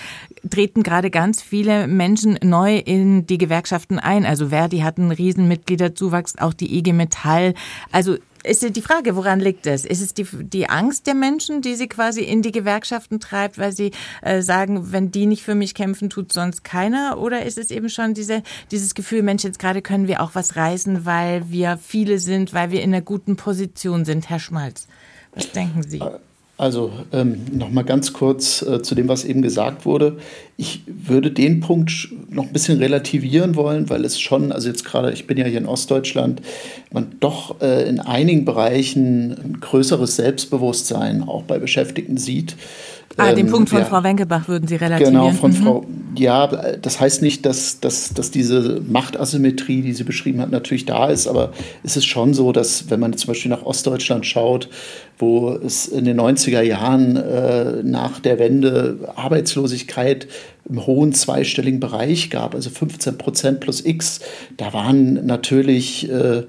treten gerade ganz viele Menschen neu in die Gewerkschaften ein. Also Verdi hat einen riesen Mitgliederzuwachs, auch die IG Metall. Also ist die Frage, woran liegt es? Ist es die, die Angst der Menschen, die sie quasi in die Gewerkschaften treibt, weil sie äh, sagen, wenn die nicht für mich kämpfen, tut sonst keiner? Oder ist es eben schon diese, dieses Gefühl, Mensch, jetzt gerade können wir auch was reißen, weil wir viele sind, weil wir in einer guten Position sind? Herr Schmalz, was denken Sie? Also ähm, nochmal ganz kurz äh, zu dem, was eben gesagt wurde. Ich würde den Punkt noch ein bisschen relativieren wollen, weil es schon, also jetzt gerade, ich bin ja hier in Ostdeutschland, man doch äh, in einigen Bereichen ein größeres Selbstbewusstsein auch bei Beschäftigten sieht. Ah, den ähm, Punkt von ja, Frau Wenkebach würden Sie relativieren. Genau, von mhm. Frau. Ja, das heißt nicht, dass, dass, dass diese Machtasymmetrie, die sie beschrieben hat, natürlich da ist, aber es ist schon so, dass wenn man zum Beispiel nach Ostdeutschland schaut, wo es in den 90er Jahren äh, nach der Wende Arbeitslosigkeit im hohen zweistelligen Bereich gab, also 15 Prozent plus X, da waren natürlich äh,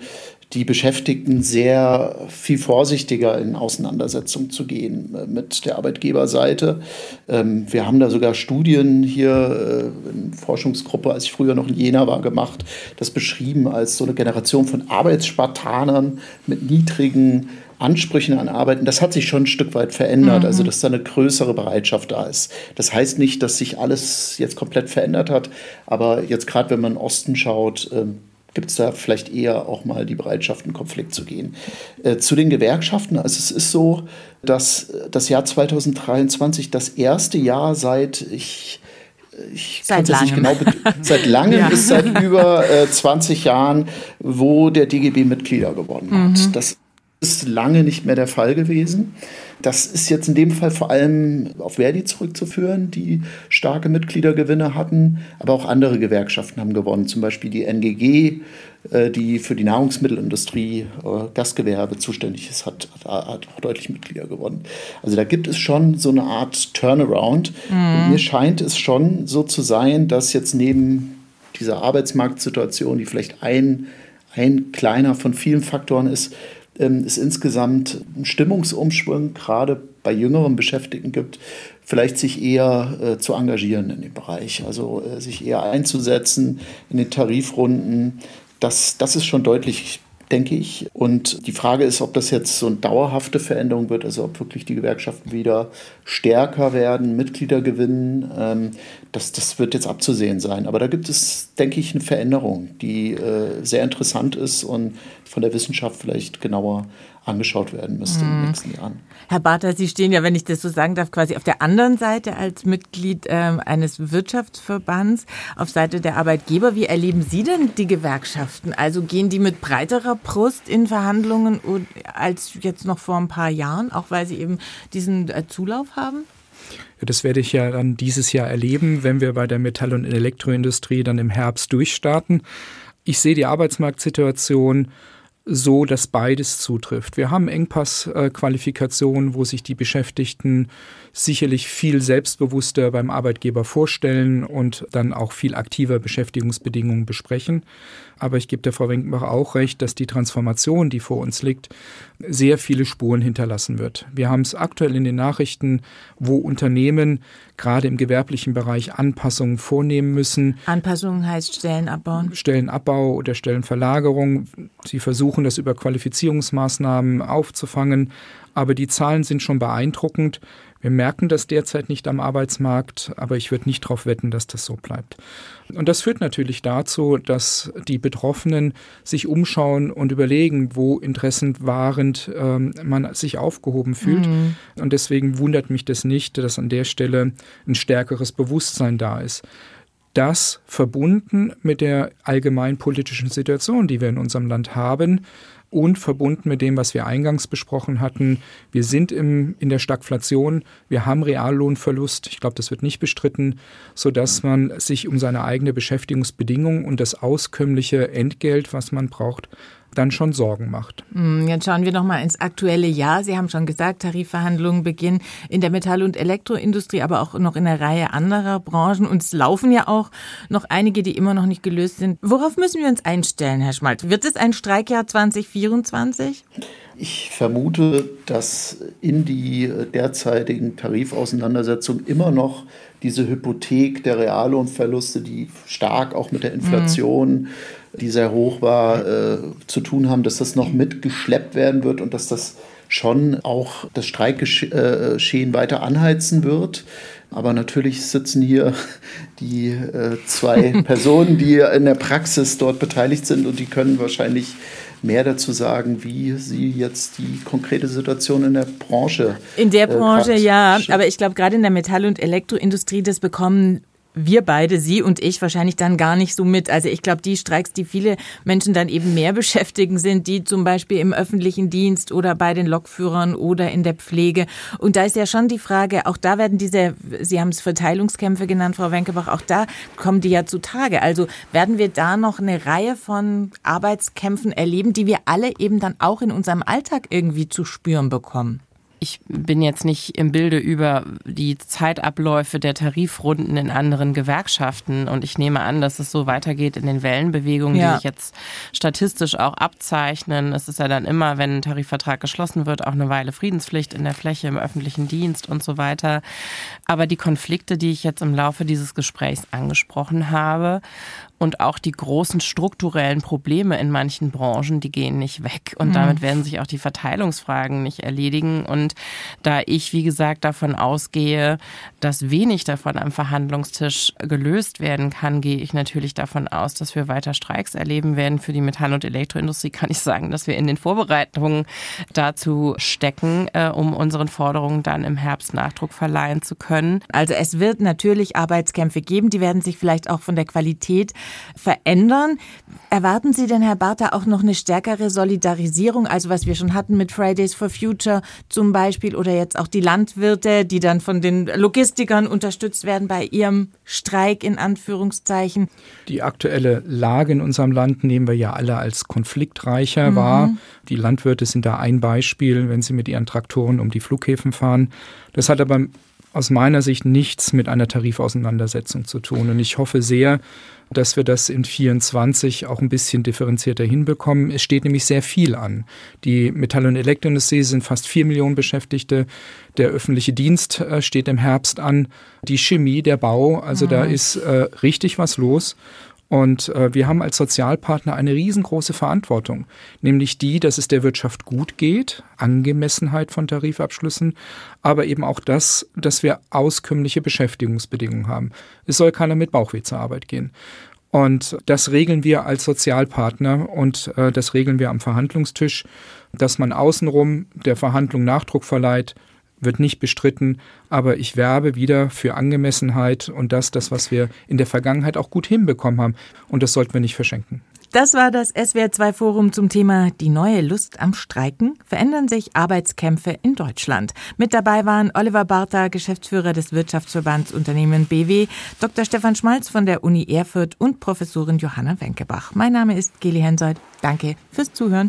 die Beschäftigten sehr viel vorsichtiger in Auseinandersetzung zu gehen äh, mit der Arbeitgeberseite. Ähm, wir haben da sogar Studien hier äh, in Forschungsgruppe, als ich früher noch in Jena war, gemacht, das beschrieben als so eine Generation von Arbeitsspartanern mit niedrigen Ansprüchen an Arbeiten, das hat sich schon ein Stück weit verändert, mhm. also dass da eine größere Bereitschaft da ist. Das heißt nicht, dass sich alles jetzt komplett verändert hat, aber jetzt gerade wenn man Osten schaut, ähm, gibt es da vielleicht eher auch mal die Bereitschaft, in Konflikt zu gehen. Äh, zu den Gewerkschaften, also es ist so, dass das Jahr 2023 das erste Jahr seit ich ich seit langem. Nicht genau, seit langem ja. ist seit über äh, 20 Jahren, wo der DGB Mitglieder gewonnen hat. Mhm. Das ist lange nicht mehr der Fall gewesen. Das ist jetzt in dem Fall vor allem auf Verdi zurückzuführen, die starke Mitgliedergewinne hatten, aber auch andere Gewerkschaften haben gewonnen, zum Beispiel die NGG, äh, die für die Nahrungsmittelindustrie, äh, Gastgewerbe zuständig ist, hat, hat auch deutlich Mitglieder gewonnen. Also da gibt es schon so eine Art Turnaround. Mhm. Und mir scheint es schon so zu sein, dass jetzt neben dieser Arbeitsmarktsituation, die vielleicht ein, ein kleiner von vielen Faktoren ist, es insgesamt einen Stimmungsumschwung gerade bei jüngeren Beschäftigten gibt, vielleicht sich eher äh, zu engagieren in dem Bereich, also äh, sich eher einzusetzen in den Tarifrunden. Das, das ist schon deutlich denke ich. Und die Frage ist, ob das jetzt so eine dauerhafte Veränderung wird, also ob wirklich die Gewerkschaften wieder stärker werden, Mitglieder gewinnen. Ähm, das, das wird jetzt abzusehen sein. Aber da gibt es, denke ich, eine Veränderung, die äh, sehr interessant ist und von der Wissenschaft vielleicht genauer angeschaut werden müsste mhm. in den mhm. nächsten Jahren. Herr Barter, Sie stehen ja, wenn ich das so sagen darf, quasi auf der anderen Seite als Mitglied äh, eines Wirtschaftsverbands, auf Seite der Arbeitgeber. Wie erleben Sie denn die Gewerkschaften? Also gehen die mit breiterer Brust in Verhandlungen als jetzt noch vor ein paar Jahren, auch weil sie eben diesen äh, Zulauf haben? Das werde ich ja dann dieses Jahr erleben, wenn wir bei der Metall- und Elektroindustrie dann im Herbst durchstarten. Ich sehe die Arbeitsmarktsituation so, dass beides zutrifft. Wir haben Engpassqualifikationen, wo sich die Beschäftigten sicherlich viel selbstbewusster beim Arbeitgeber vorstellen und dann auch viel aktiver Beschäftigungsbedingungen besprechen. Aber ich gebe der Frau Wenkenbach auch recht, dass die Transformation, die vor uns liegt, sehr viele Spuren hinterlassen wird. Wir haben es aktuell in den Nachrichten, wo Unternehmen gerade im gewerblichen Bereich Anpassungen vornehmen müssen. Anpassungen heißt Stellen abbauen? Stellenabbau oder Stellenverlagerung. Sie versuchen das über Qualifizierungsmaßnahmen aufzufangen. Aber die Zahlen sind schon beeindruckend. Wir merken das derzeit nicht am Arbeitsmarkt, aber ich würde nicht darauf wetten, dass das so bleibt. Und das führt natürlich dazu, dass die Betroffenen sich umschauen und überlegen, wo interessenwahrend ähm, man sich aufgehoben fühlt. Mhm. Und deswegen wundert mich das nicht, dass an der Stelle ein stärkeres Bewusstsein da ist das verbunden mit der allgemeinpolitischen Situation, die wir in unserem Land haben, und verbunden mit dem, was wir eingangs besprochen hatten. Wir sind im, in der Stagflation, wir haben Reallohnverlust, ich glaube, das wird nicht bestritten, sodass man sich um seine eigene Beschäftigungsbedingungen und das auskömmliche Entgelt, was man braucht, dann schon Sorgen macht. Hm, jetzt schauen wir noch mal ins aktuelle Jahr. Sie haben schon gesagt, Tarifverhandlungen beginnen in der Metall- und Elektroindustrie, aber auch noch in einer Reihe anderer Branchen. Und es laufen ja auch noch einige, die immer noch nicht gelöst sind. Worauf müssen wir uns einstellen, Herr Schmalz? Wird es ein Streikjahr 2024? Ich vermute, dass in die derzeitigen Tarifauseinandersetzungen immer noch diese Hypothek der Reallohnverluste, die stark auch mit der Inflation mhm die sehr hoch war, äh, zu tun haben, dass das noch mitgeschleppt werden wird und dass das schon auch das Streikgeschehen weiter anheizen wird. Aber natürlich sitzen hier die äh, zwei Personen, die in der Praxis dort beteiligt sind und die können wahrscheinlich mehr dazu sagen, wie Sie jetzt die konkrete Situation in der Branche. In der äh, Branche, äh, ja. Aber ich glaube, gerade in der Metall- und Elektroindustrie, das bekommen wir beide, Sie und ich, wahrscheinlich dann gar nicht so mit. Also ich glaube, die Streiks, die viele Menschen dann eben mehr beschäftigen, sind die zum Beispiel im öffentlichen Dienst oder bei den Lokführern oder in der Pflege. Und da ist ja schon die Frage, auch da werden diese, Sie haben es Verteilungskämpfe genannt, Frau Wenkebach, auch da kommen die ja zutage. Also werden wir da noch eine Reihe von Arbeitskämpfen erleben, die wir alle eben dann auch in unserem Alltag irgendwie zu spüren bekommen? Ich bin jetzt nicht im Bilde über die Zeitabläufe der Tarifrunden in anderen Gewerkschaften und ich nehme an, dass es so weitergeht in den Wellenbewegungen, ja. die sich jetzt statistisch auch abzeichnen. Es ist ja dann immer, wenn ein Tarifvertrag geschlossen wird, auch eine Weile Friedenspflicht in der Fläche, im öffentlichen Dienst und so weiter. Aber die Konflikte, die ich jetzt im Laufe dieses Gesprächs angesprochen habe und auch die großen strukturellen Probleme in manchen Branchen, die gehen nicht weg. Und mhm. damit werden sich auch die Verteilungsfragen nicht erledigen. Und da ich, wie gesagt, davon ausgehe, dass wenig davon am Verhandlungstisch gelöst werden kann, gehe ich natürlich davon aus, dass wir weiter Streiks erleben werden. Für die Metall- und Elektroindustrie kann ich sagen, dass wir in den Vorbereitungen dazu stecken, äh, um unseren Forderungen dann im Herbst Nachdruck verleihen zu können. Also es wird natürlich Arbeitskämpfe geben, die werden sich vielleicht auch von der Qualität verändern. Erwarten Sie denn, Herr Bartha, auch noch eine stärkere Solidarisierung, also was wir schon hatten mit Fridays for Future zum Beispiel oder jetzt auch die Landwirte, die dann von den Logistikern unterstützt werden bei ihrem Streik in Anführungszeichen? Die aktuelle Lage in unserem Land nehmen wir ja alle als konfliktreicher mhm. wahr. Die Landwirte sind da ein Beispiel, wenn sie mit ihren Traktoren um die Flughäfen fahren. Das hat aber aus meiner Sicht nichts mit einer Tarifauseinandersetzung zu tun. Und ich hoffe sehr, dass wir das in 24 auch ein bisschen differenzierter hinbekommen. Es steht nämlich sehr viel an. Die Metall- und Elektroindustrie sind fast vier Millionen Beschäftigte. Der öffentliche Dienst äh, steht im Herbst an. Die Chemie, der Bau, also mhm. da ist äh, richtig was los. Und äh, wir haben als Sozialpartner eine riesengroße Verantwortung, nämlich die, dass es der Wirtschaft gut geht, Angemessenheit von Tarifabschlüssen, aber eben auch das, dass wir auskömmliche Beschäftigungsbedingungen haben. Es soll keiner mit Bauchweh zur Arbeit gehen. Und das regeln wir als Sozialpartner und äh, das regeln wir am Verhandlungstisch, dass man außenrum der Verhandlung Nachdruck verleiht, wird nicht bestritten, aber ich werbe wieder für Angemessenheit und das, das, was wir in der Vergangenheit auch gut hinbekommen haben. Und das sollten wir nicht verschenken. Das war das SWR2-Forum zum Thema Die neue Lust am Streiken. Verändern sich Arbeitskämpfe in Deutschland. Mit dabei waren Oliver Bartha, Geschäftsführer des Wirtschaftsverbands Unternehmen BW, Dr. Stefan Schmalz von der Uni Erfurt und Professorin Johanna Wenkebach. Mein Name ist Geli Hensoldt. Danke fürs Zuhören.